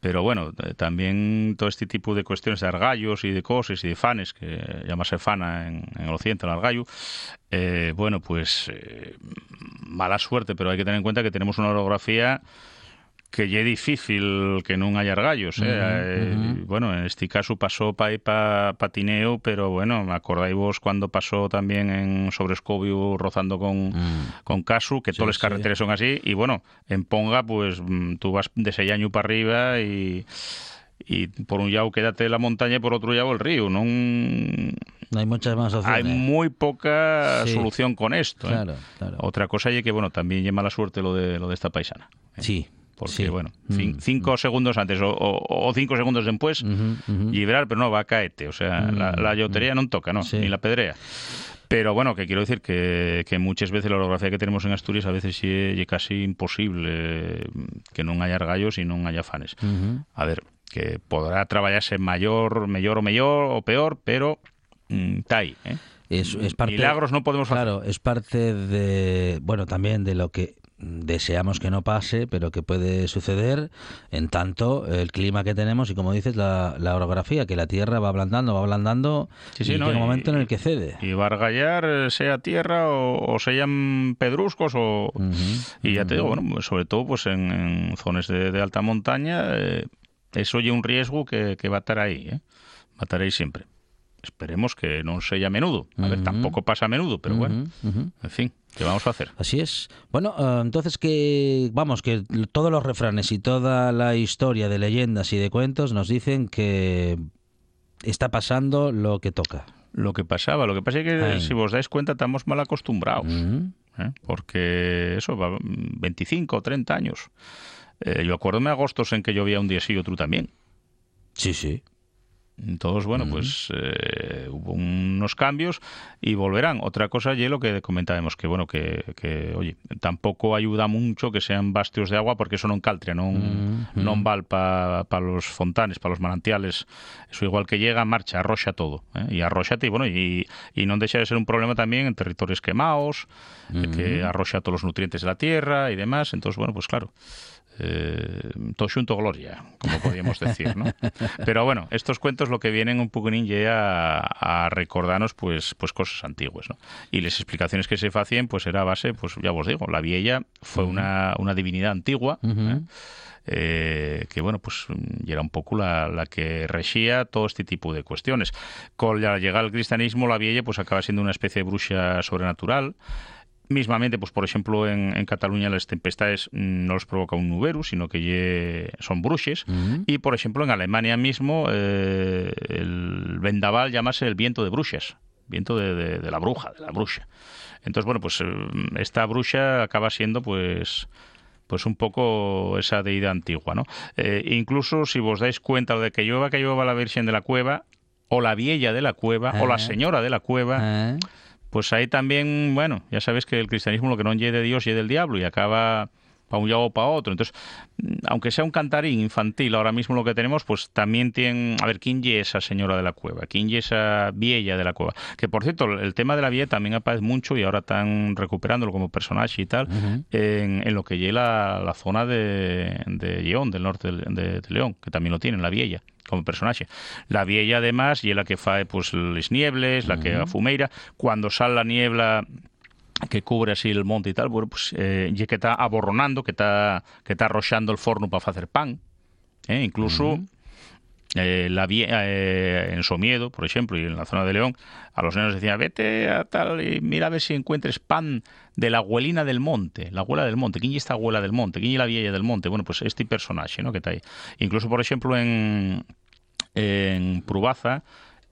F: Pero bueno, eh, también todo este tipo de cuestiones de argallos y de cosas y de fanes, que llamase fana en, en el occidente, el argallo, eh, bueno, pues mala suerte, pero hay que tener en cuenta que tenemos una orografía que ya es difícil que non haya argallos, eh? Eh, Bueno, en este caso pasó para pa patineo, pero bueno, me acordáis vos cuando pasó también en Sobrescobio rozando con,
C: Mm.
F: con Casu, que todas las
C: sí.
F: carreteras son así, y bueno, en Ponga, pues mm, tú vas de ese año para arriba y y por un lado quédate la montaña y por otro lado el río. No
C: No hay muchas más opciones.
F: hay muy poca
C: Sí.
F: solución con esto. ¿eh?
C: Claro, claro.
F: Otra cosa es que bueno, también lleva mala suerte lo de lo de esta paisana. ¿eh?
C: Sí.
F: Porque,
C: sí.
F: bueno, cin-
C: Mm,
F: cinco segundos antes o, o- o cinco segundos después, liberar, pero no, va a caerte. O sea,
C: Mm,
F: la, la no toca, ¿no?
C: Sí.
F: Ni la pedrea. Pero bueno, que quiero decir que, que muchas veces la orografía que tenemos en Asturias a veces es casi imposible que no haya argallos y no haya fanes. A ver, que podrá trabajarse mayor, mejor o mejor o peor, pero mm, está ahí, ¿eh?
C: Es, es parte,
F: Milagros no podemos hacer.
C: Claro, es parte de, bueno, también de lo que deseamos que no pase, pero que puede suceder en tanto el clima que tenemos y como dices la, la orografía, que la Tierra va ablandando, va ablandando
F: Sí, sí,
C: y
F: no,
C: llega un momento en el que cede.
F: Y va a argallar, eh, sea tierra o, o sean pedruscos o... Y ya te digo, bueno, pues sobre todo pues en, en zonas de, de alta montaña, eh, eso oye un riesgo que, que va a estar ahí, ¿eh? va a estar ahí siempre. Esperemos que no sea a menudo. A ver, tampoco pasa a menudo, pero bueno, en fin, ¿qué vamos a hacer?
C: Así es. Bueno, eh, entonces que, vamos, que todos los refranes y toda la historia de leyendas y de cuentos nos dicen que está pasando lo que toca.
F: Lo que pasaba, lo que pasa es que
C: Ay.
F: si vos dais cuenta estamos mal acostumbrados,
C: Ujú.
F: ¿eh? porque eso, va, 25 o 30 años. Eh, yo acuérdome de agostos en que llovía un día sí y otro también.
C: Sí, sí.
F: Entonces, bueno, pues eh, hubo unos cambios y volverán. Otra cosa, y lo que comentábamos, que bueno, que, que, oye, tampoco ayuda mucho que sean bastios de agua porque eso non caltria, non,
C: Mm,
F: non
C: mm.
F: val para pa los fontanes, para los manantiales. Eso igual que llega, marcha, arroxa todo. ¿eh? Y arroxate, y bueno, y, y non deixa de ser un problema también en territorios quemados, eh, que arroxa todos los nutrientes de la tierra y demás. Entonces, bueno, pues claro, eh, todo xunto gloria, como podríamos decir, ¿no? Pero bueno, estos cuentos lo que vienen un poco a, a recordarnos pues pues cosas antiguas, ¿no? Y las explicaciones que se hacían pues era base, pues ya os digo, la vieja fue una, una divinidad antigua, ¿eh? Eh, que bueno, pues mm, era un poco la, la que regía todo este tipo de cuestiones. Con la llegada al cristianismo, la vieja pues acaba siendo una especie de bruxa sobrenatural. Mismamente, pues por ejemplo, en, en Cataluña las tempestades mm, no los provoca un nuberus, sino que son bruxes.
C: Ujú.
F: Y por ejemplo, en Alemania mismo, eh, el vendaval llamase el viento de bruxas, viento de, de- de la bruja, de la bruxa. Entonces, bueno, pues eh, esta bruxa acaba siendo, pues, pues un poco esa deidad antigua, ¿no? Eh, incluso si vos dais cuenta de que llueva, que llueva la Virgen de la Cueva, o la Viella de la Cueva, o la
C: Eh.
F: Señora de la Cueva, pues ahí también, bueno, ya sabes que el cristianismo lo que no lleve de Dios y del diablo y acaba para un lado o para otro. Entonces, mm, aunque sea un cantarín infantil, ahora mismo lo que tenemos, pues también tiene, a ver, ¿quién es esa señora de la cueva? ¿Quién es esa vieja de la cueva? Que por cierto, el tema de la vieja también aparece mucho y ahora están recuperándolo como personaje y tal, en, en lo que llega la, la zona de, de León, del norte de, de- de León, que también lo tienen, la vieja como personaje. La vieja además y es la que fae pues les niebles, la que afumeira, cuando sale la niebla que cubre así el monte y tal, bueno, pues eh, y que está aborronando, que está que está el forno para hacer pan. ¿eh? Incluso eh, la eh, en Somiedo, por ejemplo, y en la zona de León, a los nenos decían, vete a tal y mira a ver si encuentres pan de la abuelina del monte, la abuela del monte. ¿Quién es esta abuela del monte? ¿Quién es la vieja del monte? Bueno, pues este personaje, ¿no? Que está ahí. Incluso, por ejemplo, en, en Prubaza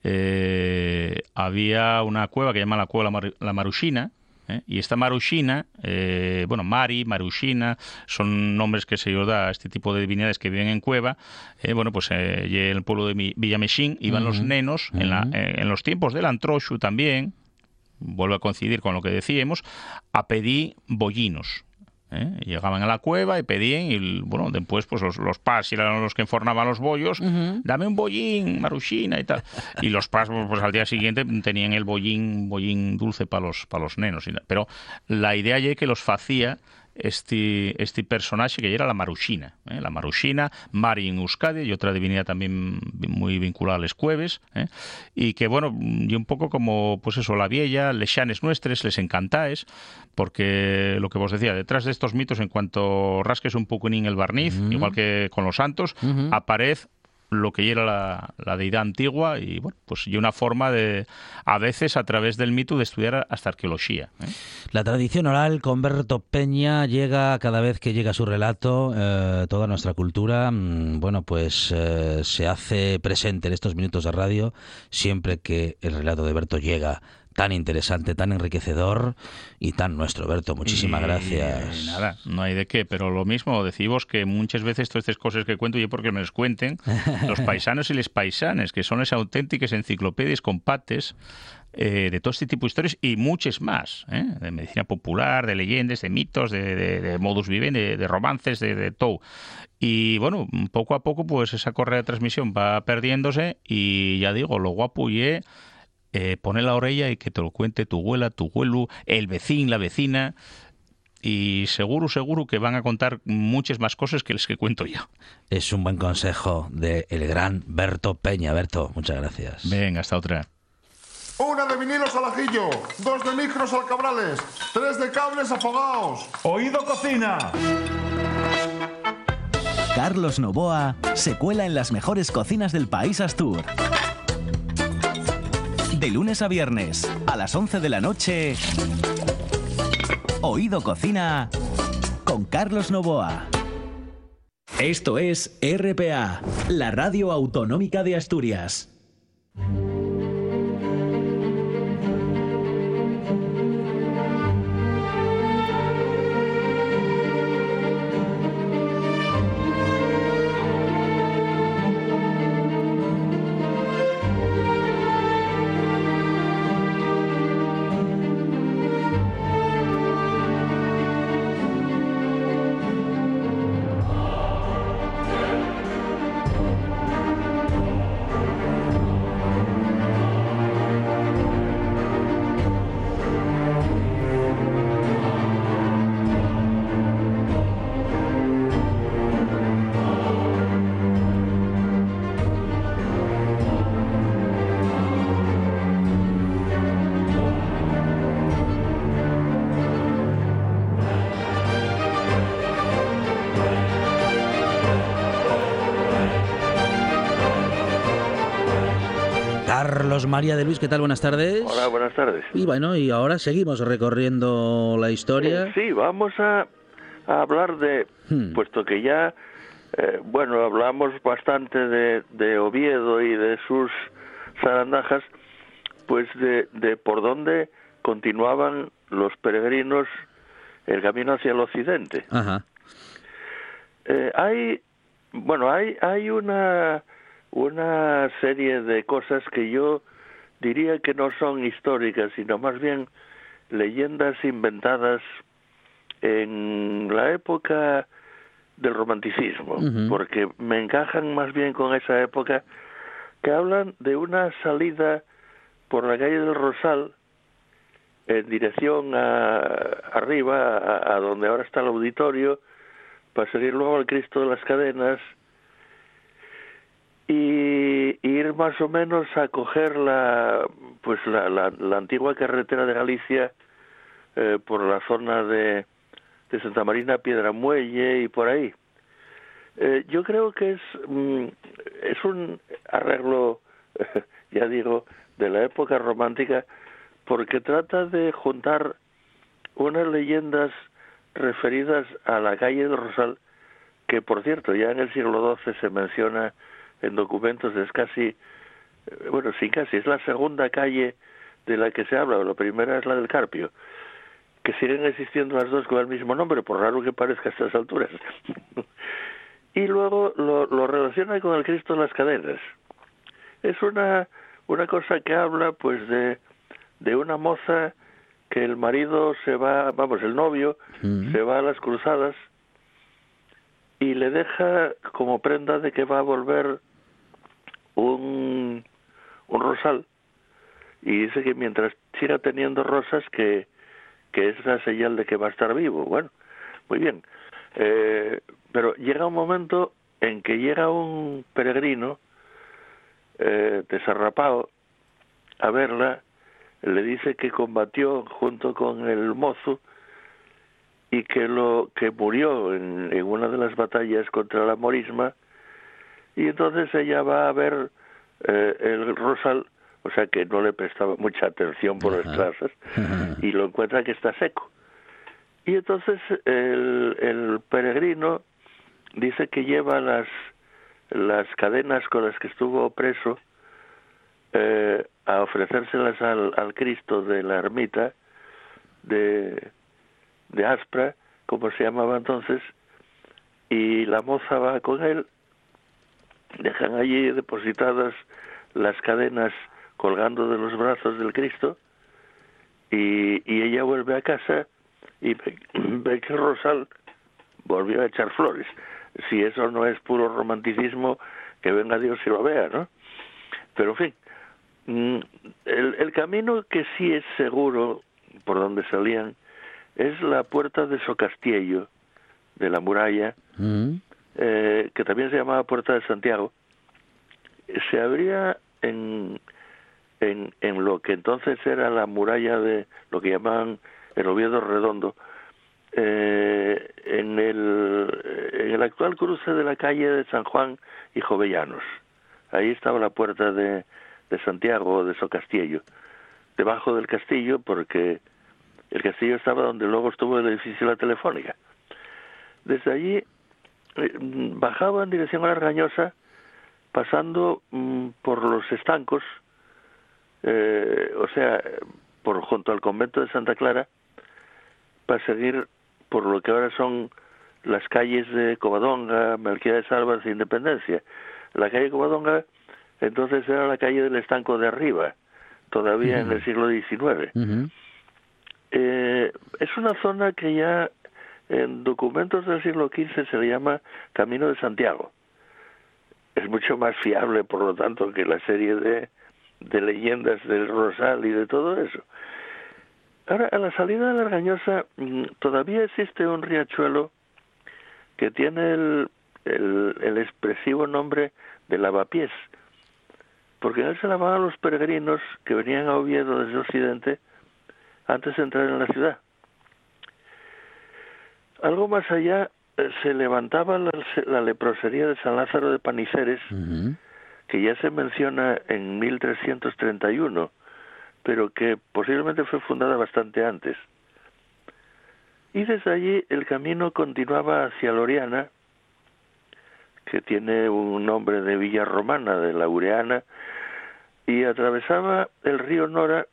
F: eh, había una cueva que llama la cueva La, Maru- la Marushina, ¿eh? y esta Marushina, eh, bueno, Mari, Marushina, son nombres que se da a este tipo de divinidades que viven en cueva. eh, bueno, pues en el pueblo de Mi- Villamexín iban los nenos, en, la- en los tiempos del Antroshu también, vuelve a coincidir con lo que decíamos, a pedir bollinos. ¿Eh? Llegaban a la cueva y pedían, y bueno, después pues los, los pas eran los que enfornaban los bollos, dame un bollín, marushina y tal. Y los pas, pues al día siguiente tenían el bollín, bollín dulce para los, para los nenos. Pero la idea ya que los hacía este, este personaje que era la Marushina. ¿eh? La Marushina, Mari en Euskadi y otra divinidad también muy vinculada a los cueves. ¿eh? Y que, bueno, y un poco como, pues eso, la vieja, les chanes nuestros, les encantáis, porque lo que vos decía, detrás de estos mitos, en cuanto rasques un poco en el barniz, igual que con los santos, aparece lo que era la, deidad antigua y bueno, pues y una forma de a veces a través del mito de estudiar hasta arqueología. ¿eh?
C: La tradición oral con Berto Peña llega cada vez que llega su relato, eh, toda nuestra cultura, mm, bueno, pues eh, se hace presente en estos minutos de radio siempre que el relato de Berto llega tan interesante, tan enriquecedor y tan nuestro, Berto. Muchísimas gracias.
F: Nada, no hay de qué, pero lo mismo, decimos que muchas veces todas estas cosas que cuento yo porque me las cuenten los paisanos y les paisanes, que son las auténticas enciclopedias compates eh, de todo este tipo de historias y muchas más, ¿eh? de medicina popular, de leyendas, de mitos, de, modus vivendi, de, romances, de, todo. Y bueno, poco a poco pues esa correa de transmisión va perdiéndose y ya digo, lo guapo y eh, pone la orella y que te lo cuente tu abuela, tu abuelo, el vecino, la vecina. Y seguro, seguro que van a contar muchas más cosas que les que cuento yo.
C: Es un buen consejo de el gran Berto Peña. Berto, muchas gracias.
F: Venga, hasta otra.
G: Una de vinilos al ajillo, dos de micros al cabrales, tres de cables afogados. Oído cocina.
A: Carlos Novoa se cuela en las mejores cocinas del país Astur. De lunes a viernes, a las 11 de la noche, Oído Cocina con Carlos Novoa. Esto es RPA, la radio autonómica de Asturias.
C: María de Luis, ¿qué tal? Buenas tardes.
H: Hola, buenas tardes.
C: Y bueno, y ahora seguimos recorriendo la historia.
H: Eh, sí, vamos a, hablar de, hmm. puesto que ya, eh, bueno, hablamos bastante de, de, Oviedo y de sus zarandajas, pues de, de por dónde continuaban los peregrinos el camino hacia el occidente.
C: Ajá.
H: Eh, hay, bueno, hay, hay una una serie de cosas que yo diría que no son históricas, sino más bien leyendas inventadas en la época del romanticismo, porque me encajan más bien con esa época que hablan de una salida por la calle del Rosal en dirección a, arriba, a, a donde ahora está el auditorio, para salir luego al Cristo de las Cadenas, y ir más o menos a coger la pues la, la, antigua carretera de Galicia eh, por la zona de, de Santa Marina Piedra Muelle y por ahí. Eh, yo creo que es mm, es un arreglo ya digo de la época romántica porque trata de juntar unas leyendas referidas a la calle del Rosal que por cierto ya en el siglo XII se menciona en documentos es casi, eh, bueno, sí casi, es la segunda calle de la que se habla, la primera es la del Carpio, que siguen existiendo las dos con el mismo nombre, por raro que parezca a estas alturas. y luego lo, lo relaciona con el Cristo de las Cadenas. Es una, una cosa que habla pues de, de una moza que el marido se va, vamos, el novio
C: Mm.
H: se va a las cruzadas y le deja como prenda de que va a volver un, un rosal y dice que mientras siga teniendo rosas que, que es la señal de que va a estar vivo. Bueno, muy bien. Eh, pero llega un momento en que llega un peregrino eh, desarrapado a verla, le dice que combatió junto con el mozo y que lo que murió en, en una de las batallas contra la morisma y entonces ella va a ver eh, el rosal o sea que no le prestaba mucha atención por las clases y lo encuentra que está seco. Y entonces el, el peregrino dice que lleva las las cadenas con las que estuvo preso eh, a ofrecérselas al, al Cristo de la ermita de, de Aspra, como se llamaba entonces, y la moza va con él, dejan allí depositadas las cadenas colgando de los brazos del Cristo, y, y ella vuelve a casa y ve, que Rosal volvió a echar flores. Si eso no es puro romanticismo, que venga Dios y lo vea, ¿no? Pero en fin, mm, el, el camino que sí es seguro por donde salían es la puerta de Socastiello, de la muralla,
C: Mm.
H: Eh, que también se llamaba Puerta de Santiago. Se abría en, en, en lo que entonces era la muralla de lo que llamaban el Oviedo Redondo, eh, en, el, en el actual cruce de la calle de San Juan y Jovellanos. Ahí estaba la puerta de, de Santiago, de Socastiello, debajo del castillo, porque el castillo estaba donde luego estuvo el edificio de la Telefónica. Desde allí bajaba en dirección a la Argañosa, pasando mm, por los estancos, eh, o sea, por junto al convento de Santa Clara, para seguir por lo que ahora son las calles de Covadonga, Melquiades Álvarez e Independencia. La calle Covadonga entonces era la calle del estanco de arriba, todavía en el siglo XIX. Eh, es una zona que ya en documentos del siglo XV se le llama Camino de Santiago. Es mucho más fiable, por lo tanto, que la serie de, leyendas del Rosal y de todo eso. Ahora, a la salida de la mm, todavía existe un riachuelo que tiene el, el, expresivo nombre de Lavapiés, porque él se lavaban los peregrinos que venían a Oviedo desde Occidente antes de entrar en la ciudad. Algo más allá eh, se levantaba la, la leprosería de San Lázaro de Paniceres, que ya se menciona en 1331, pero que posiblemente fue fundada bastante antes. Y desde allí el camino continuaba hacia Loriana, que tiene un nombre de villa romana, de Laureana, y atravesaba el río Nora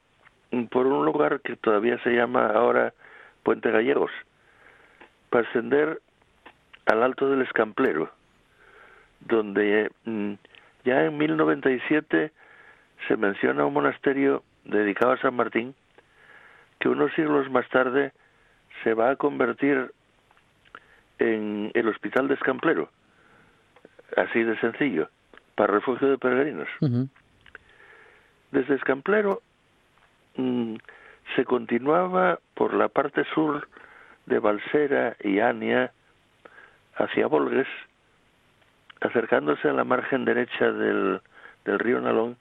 H: por un lugar que todavía se llama ahora Puente Gallegos, para ascender al Alto del Escamplero, donde mm, ya en 1097 se menciona un monasterio dedicado a San Martín, que unos siglos más tarde se va a convertir en el Hospital de Escamplero, así de sencillo, para refugio de peregrinos. Desde Escamplero mm, se continuaba por la parte sur de Balsera y Ania hacia Volgues, acercándose a la margen derecha del, del río Nalón,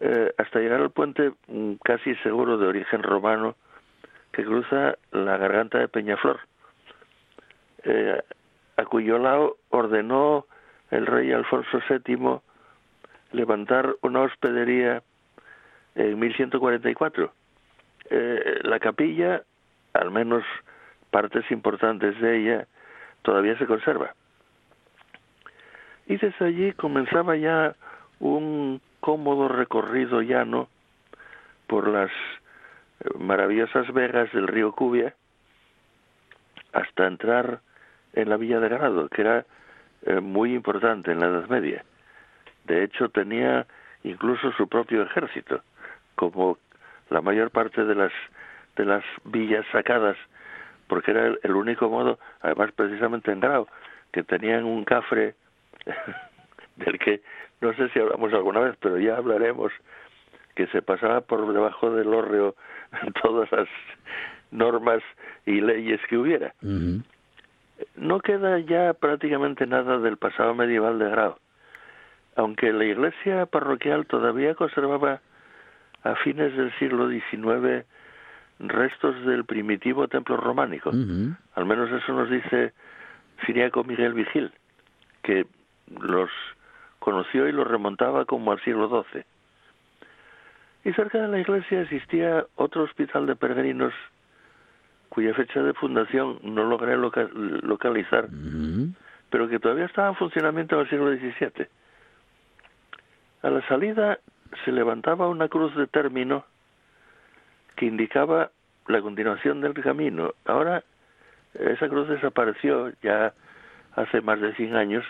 H: eh, hasta llegar al puente mm, casi seguro de origen romano que cruza la garganta de Peñaflor, eh, a cuyo lado ordenó el rey Alfonso VII levantar una hospedería en 1144. Eh, la capilla, al menos partes importantes de ella, todavía se conserva. Y desde allí comenzaba ya un cómodo recorrido llano por las eh, maravillosas vegas del río Cubia hasta entrar en la villa de Ganado, que era eh, muy importante en la Edad Media. De hecho, tenía incluso su propio ejército, como la mayor parte de las de las villas sacadas, porque era el, el único modo, además precisamente en Grau, que tenían un cafre del que no sé si hablamos alguna vez, pero ya hablaremos, que se pasaba por debajo del hórreo todas las normas y leyes que hubiera. No queda ya prácticamente nada del pasado medieval de Grau, aunque la iglesia parroquial todavía conservaba a fines del siglo XIX restos del primitivo templo románico. Al menos eso nos dice Siriaco Miguel Vigil, que los conoció y los remontaba como al siglo XII. Y cerca de la iglesia existía otro hospital de peregrinos cuya fecha de fundación no logré localizar, pero que todavía estaba en funcionamiento en el siglo XVII. A la salida se levantaba una cruz de término que indicaba la continuación del camino. Ahora esa cruz desapareció ya hace más de 100 años,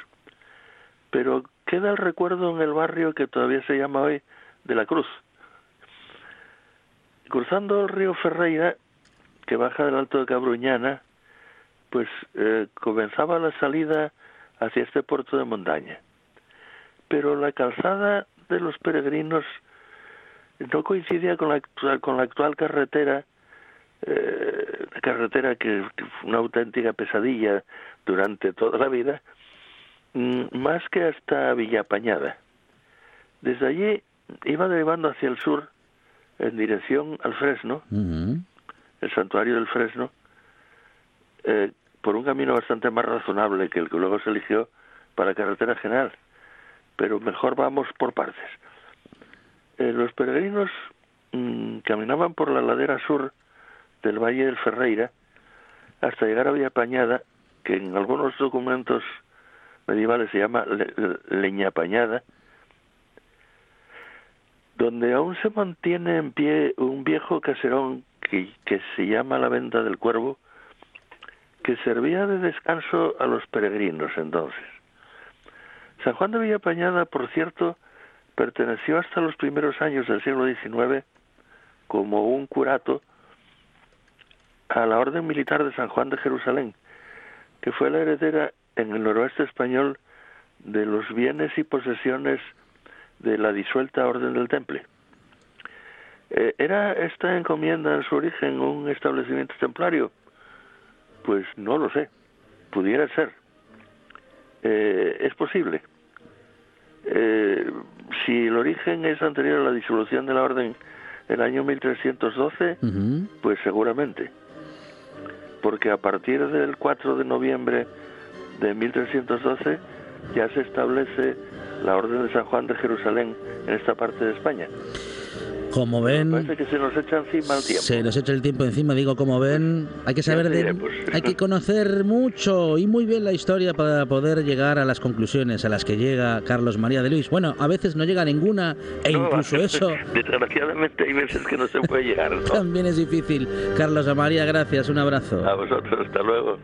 H: pero queda el recuerdo en el barrio que todavía se llama hoy de la Cruz. Cruzando el río Ferreira, que baja del Alto de Cabruñana, pues eh, comenzaba la salida hacia este puerto de montaña. Pero la calzada de los peregrinos no coincidía con la actual, con la actual carretera, eh, carretera que, fue una auténtica pesadilla durante toda la vida, mm, más que hasta Villapañada. Desde allí iba derivando hacia el sur en dirección al Fresno, el santuario del Fresno, eh, por un camino bastante más razonable que el que luego se eligió para carretera general. Pero mejor vamos por partes. Eh, los peregrinos mm, caminaban por la ladera sur del Valle del Ferreira hasta llegar a Villapañada, que en algunos documentos medievales se llama Leñapañada, donde aún se mantiene en pie un viejo caserón que, que se llama la Venta del Cuervo, que servía de descanso a los peregrinos entonces. San Juan de Villapañada, por cierto, perteneció hasta los primeros años del siglo XIX como un curato a la Orden Militar de San Juan de Jerusalén, que fue la heredera en el noroeste español de los bienes y posesiones de la disuelta Orden del Temple. Eh, ¿Era esta encomienda en su origen un establecimiento templario? Pues no lo sé, pudiera ser. Eh, es posible. Eh, si el origen es anterior a la disolución de la orden el año 1312, pues seguramente. Porque a partir del 4 de noviembre de 1312 ya se establece la Orden de San Juan de Jerusalén en esta parte de España.
C: Como ven,
H: Parece que se nos echa encima el tiempo.
C: se nos echa el tiempo encima, digo, como ven, hay que saber de,
H: pues.
C: hay que conocer mucho y muy bien la historia para poder llegar a las conclusiones a las que llega Carlos María de Luis. Bueno, a veces no llega ninguna e
H: No,
C: incluso eso
H: Desgraciadamente hay veces que no se puede llegar. ¿no?
C: también es difícil. Carlos María, gracias, un abrazo.
H: A vosotros, hasta luego.